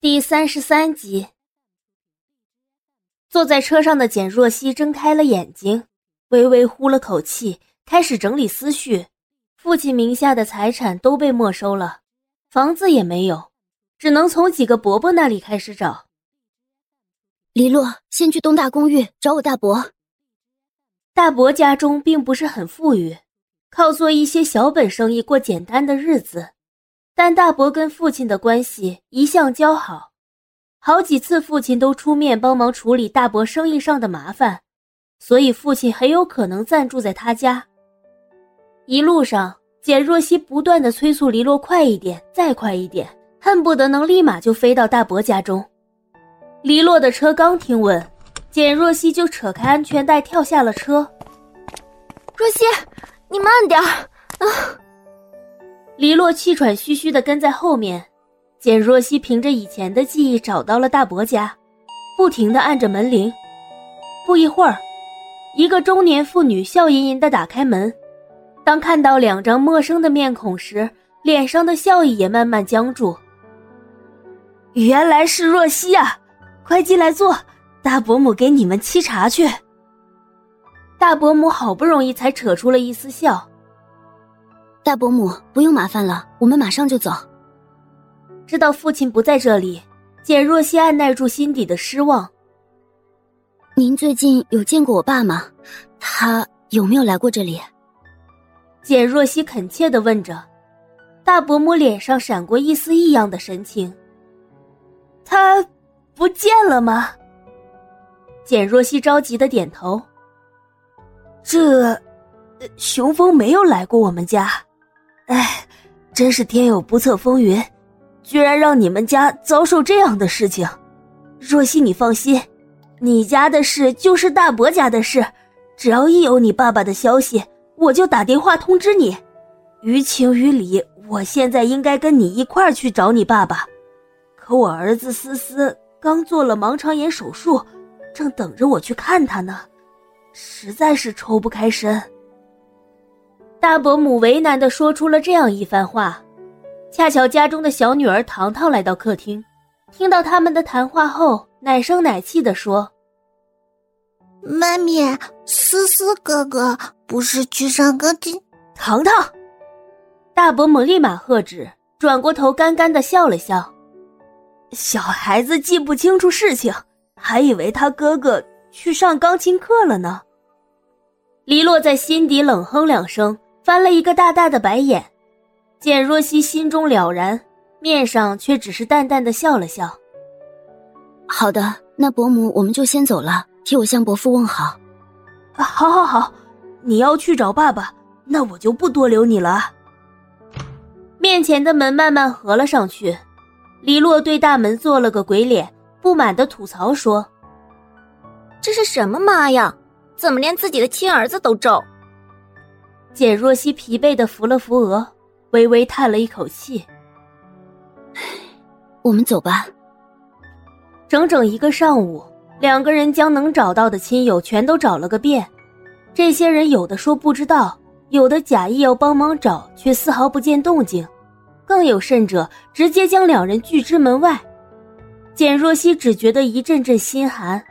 第三十三集，坐在车上的简若曦睁开了眼睛，微微呼了口气，开始整理思绪。父亲名下的财产都被没收了，房子也没有，只能从几个伯伯那里开始找。黎洛，先去东大公寓找我大伯。大伯家中并不是很富裕，靠做一些小本生意过简单的日子。但大伯跟父亲的关系一向交好，好几次父亲都出面帮忙处理大伯生意上的麻烦，所以父亲很有可能暂住在他家。一路上，简若曦不断的催促黎洛快一点，再快一点，恨不得能立马就飞到大伯家中。黎洛的车刚停稳，简若曦就扯开安全带跳下了车。若曦，你慢点啊！黎洛气喘吁吁的跟在后面，简若曦凭着以前的记忆找到了大伯家，不停的按着门铃。不一会儿，一个中年妇女笑吟吟的打开门，当看到两张陌生的面孔时，脸上的笑意也慢慢僵住。原来是若曦啊，快进来坐，大伯母给你们沏茶去。大伯母好不容易才扯出了一丝笑。大伯母，不用麻烦了，我们马上就走。知道父亲不在这里，简若曦按耐住心底的失望。您最近有见过我爸吗？他有没有来过这里？简若曦恳切的问着。大伯母脸上闪过一丝异样的神情。他不见了吗？简若曦着急的点头。这，雄风没有来过我们家。哎，真是天有不测风云，居然让你们家遭受这样的事情。若曦，你放心，你家的事就是大伯家的事，只要一有你爸爸的消息，我就打电话通知你。于情于理，我现在应该跟你一块儿去找你爸爸，可我儿子思思刚做了盲肠炎手术，正等着我去看他呢，实在是抽不开身。大伯母为难的说出了这样一番话，恰巧家中的小女儿糖糖来到客厅，听到他们的谈话后，奶声奶气的说：“妈咪，思思哥哥不是去上钢琴？”糖糖，大伯母立马喝止，转过头干干的笑了笑：“小孩子记不清楚事情，还以为他哥哥去上钢琴课了呢。”黎洛在心底冷哼两声。翻了一个大大的白眼，简若曦心中了然，面上却只是淡淡的笑了笑。好的，那伯母我们就先走了，替我向伯父问好。好，好，好，你要去找爸爸，那我就不多留你了。面前的门慢慢合了上去，黎洛对大门做了个鬼脸，不满的吐槽说：“这是什么妈呀？怎么连自己的亲儿子都咒？”简若曦疲惫的扶了扶额，微微叹了一口气。我们走吧。整整一个上午，两个人将能找到的亲友全都找了个遍。这些人有的说不知道，有的假意要帮忙找，却丝毫不见动静，更有甚者直接将两人拒之门外。简若曦只觉得一阵阵心寒，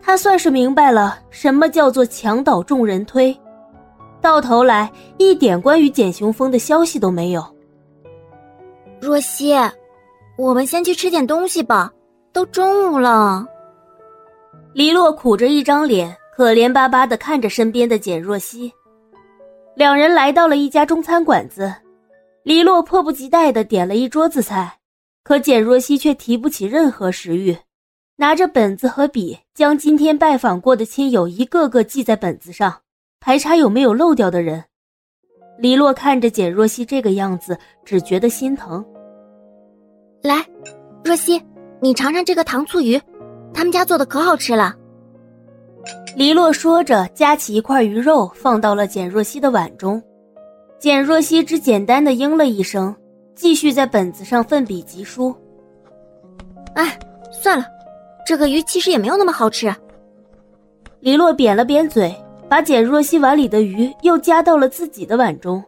她算是明白了什么叫做墙倒众人推。到头来，一点关于简雄风的消息都没有。若曦，我们先去吃点东西吧，都中午了。黎洛苦着一张脸，可怜巴巴的看着身边的简若曦。两人来到了一家中餐馆子，黎洛迫不及待的点了一桌子菜，可简若曦却提不起任何食欲，拿着本子和笔，将今天拜访过的亲友一个个记在本子上。排查有没有漏掉的人。李洛看着简若曦这个样子，只觉得心疼。来，若曦，你尝尝这个糖醋鱼，他们家做的可好吃了。黎洛说着，夹起一块鱼肉放到了简若曦的碗中。简若曦只简单的应了一声，继续在本子上奋笔疾书。哎，算了，这个鱼其实也没有那么好吃。黎洛扁了扁嘴。把简若曦碗里的鱼又夹到了自己的碗中。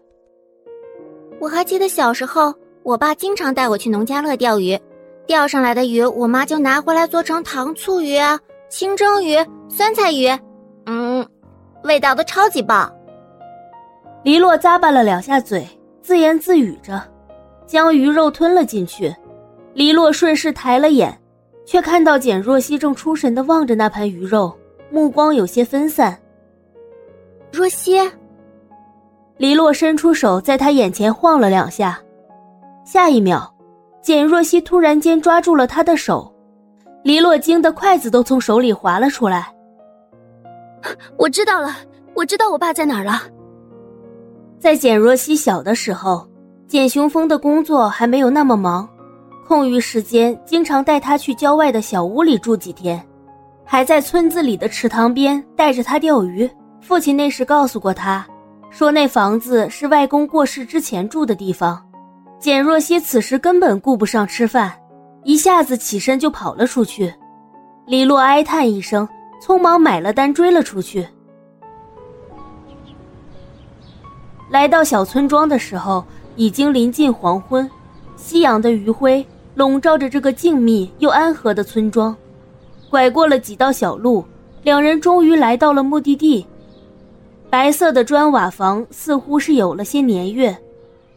我还记得小时候，我爸经常带我去农家乐钓鱼，钓上来的鱼，我妈就拿回来做成糖醋鱼、清蒸鱼、酸菜鱼，嗯，味道都超级棒。黎洛咂巴了两下嘴，自言自语着，将鱼肉吞了进去。黎洛顺势抬了眼，却看到简若曦正出神的望着那盘鱼肉，目光有些分散。若曦，黎洛伸出手在他眼前晃了两下，下一秒。简若曦突然间抓住了他的手，黎洛惊得筷子都从手里滑了出来。我知道了，我知道我爸在哪儿了。在简若曦小的时候，简雄风的工作还没有那么忙，空余时间经常带他去郊外的小屋里住几天，还在村子里的池塘边带着他钓鱼。父亲那时告诉过他，说那房子是外公过世之前住的地方。简若曦此时根本顾不上吃饭，一下子起身就跑了出去。李洛哀叹一声，匆忙买了单追了出去。来到小村庄的时候，已经临近黄昏，夕阳的余晖笼罩着这个静谧又安和的村庄。拐过了几道小路，两人终于来到了目的地。白色的砖瓦房似乎是有了些年月。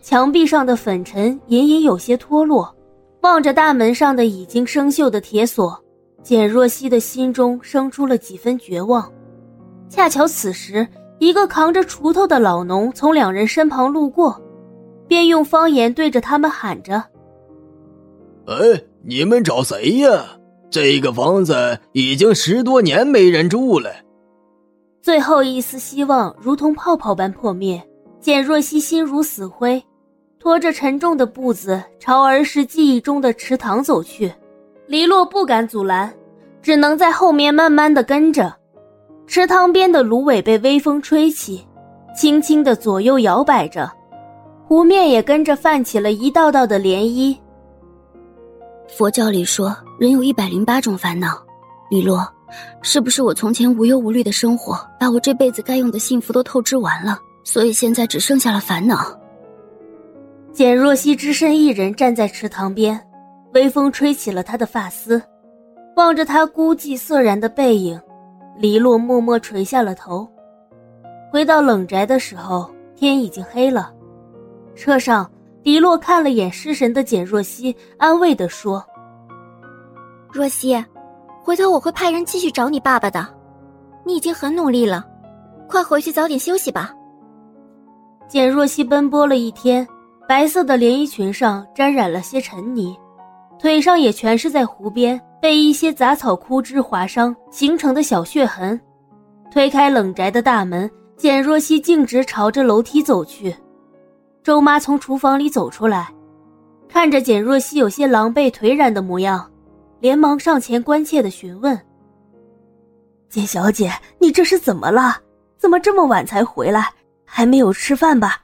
墙壁上的粉尘隐隐有些脱落，望着大门上的已经生锈的铁锁，简若曦的心中生出了几分绝望。恰巧此时，一个扛着锄头的老农从两人身旁路过，便用方言对着他们喊着：“哎，你们找谁呀？这个房子已经十多年没人住了。”最后一丝希望如同泡泡般破灭，简若曦心如死灰。拖着沉重的步子朝儿时记忆中的池塘走去，黎洛不敢阻拦，只能在后面慢慢的跟着。池塘边的芦苇被微风吹起，轻轻的左右摇摆着，湖面也跟着泛起了一道道的涟漪。佛教里说，人有一百零八种烦恼。李洛，是不是我从前无忧无虑的生活，把我这辈子该用的幸福都透支完了，所以现在只剩下了烦恼？简若曦只身一人站在池塘边，微风吹起了她的发丝，望着她孤寂涩然的背影，黎洛默默垂下了头。回到冷宅的时候，天已经黑了。车上，黎洛看了眼失神的简若曦，安慰地说：“若曦，回头我会派人继续找你爸爸的。你已经很努力了，快回去早点休息吧。”简若曦奔波了一天。白色的连衣裙上沾染了些尘泥，腿上也全是在湖边被一些杂草枯枝划伤形成的小血痕。推开冷宅的大门，简若曦径直朝着楼梯走去。周妈从厨房里走出来，看着简若曦有些狼狈颓然的模样，连忙上前关切的询问：“简小姐，你这是怎么了？怎么这么晚才回来？还没有吃饭吧？”